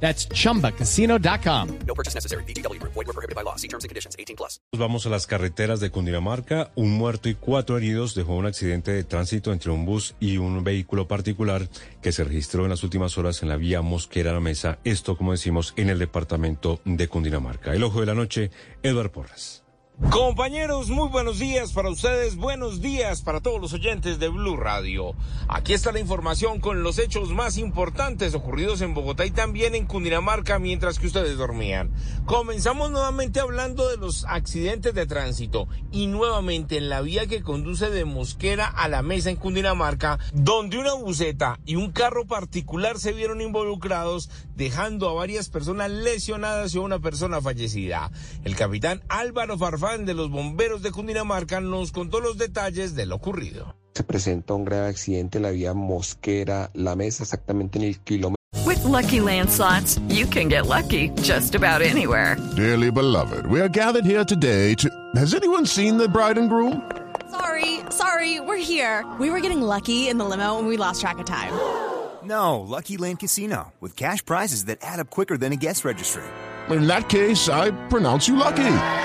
That's chumbacasino.com. No purchase necessary. BGW. Void were prohibited by law. See terms and conditions. 18 plus. Vamos a las carreteras de Cundinamarca. Un muerto y cuatro heridos dejó un accidente de tránsito entre un bus y un vehículo particular que se registró en las últimas horas en la vía Mosquera La Mesa. Esto, como decimos, en el departamento de Cundinamarca. El ojo de la noche, Eduard Porras. Compañeros, muy buenos días para ustedes, buenos días para todos los oyentes de Blue Radio. Aquí está la información con los hechos más importantes ocurridos en Bogotá y también en Cundinamarca mientras que ustedes dormían. Comenzamos nuevamente hablando de los accidentes de tránsito y nuevamente en la vía que conduce de Mosquera a la mesa en Cundinamarca, donde una buceta y un carro particular se vieron involucrados, dejando a varias personas lesionadas y a una persona fallecida. El capitán Álvaro Farfán de los bomberos de Cundinamarca nos contó los detalles de lo ocurrido. Se presenta un grave accidente en la vía Mosquera, la mesa exactamente en el kilómetro. With lucky landslots, you can get lucky just about anywhere. Dearly beloved, we are gathered here today to. Has anyone seen the bride and groom? Sorry, sorry, we're here. We were getting lucky in the limo and we lost track of time. No, Lucky Land Casino, with cash prizes that add up quicker than a guest registry. In that case, I pronounce you lucky.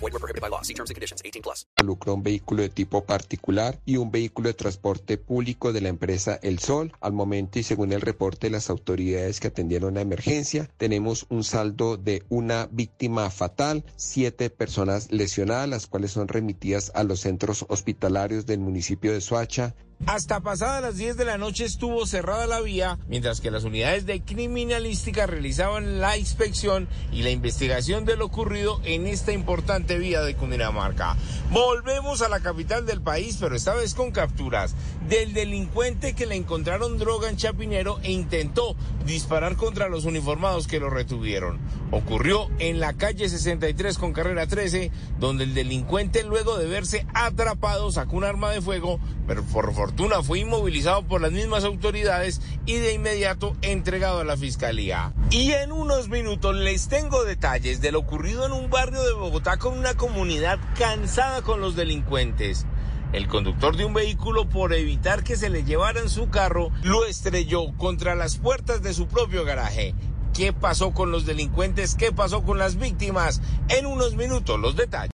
Void were prohibited by law. See terms and conditions. 18 plus. involucró un vehículo de tipo particular y un vehículo de transporte público de la empresa El Sol. Al momento y según el reporte de las autoridades que atendieron la emergencia, tenemos un saldo de una víctima fatal, siete personas lesionadas, las cuales son remitidas a los centros hospitalarios del municipio de Soacha, Hasta pasadas las 10 de la noche estuvo cerrada la vía, mientras que las unidades de criminalística realizaban la inspección y la investigación de lo ocurrido en esta importante vía de Cundinamarca. Volvemos a la capital del país, pero esta vez con capturas del delincuente que le encontraron droga en Chapinero e intentó disparar contra los uniformados que lo retuvieron. Ocurrió en la calle 63 con carrera 13, donde el delincuente luego de verse atrapado sacó un arma de fuego, pero por fortuna fue inmovilizado por las mismas autoridades y de inmediato entregado a la fiscalía. Y en unos minutos les tengo detalles de lo ocurrido en un barrio de Bogotá con una comunidad cansada con los delincuentes. El conductor de un vehículo, por evitar que se le llevaran su carro, lo estrelló contra las puertas de su propio garaje. ¿Qué pasó con los delincuentes? ¿Qué pasó con las víctimas? En unos minutos los detalles.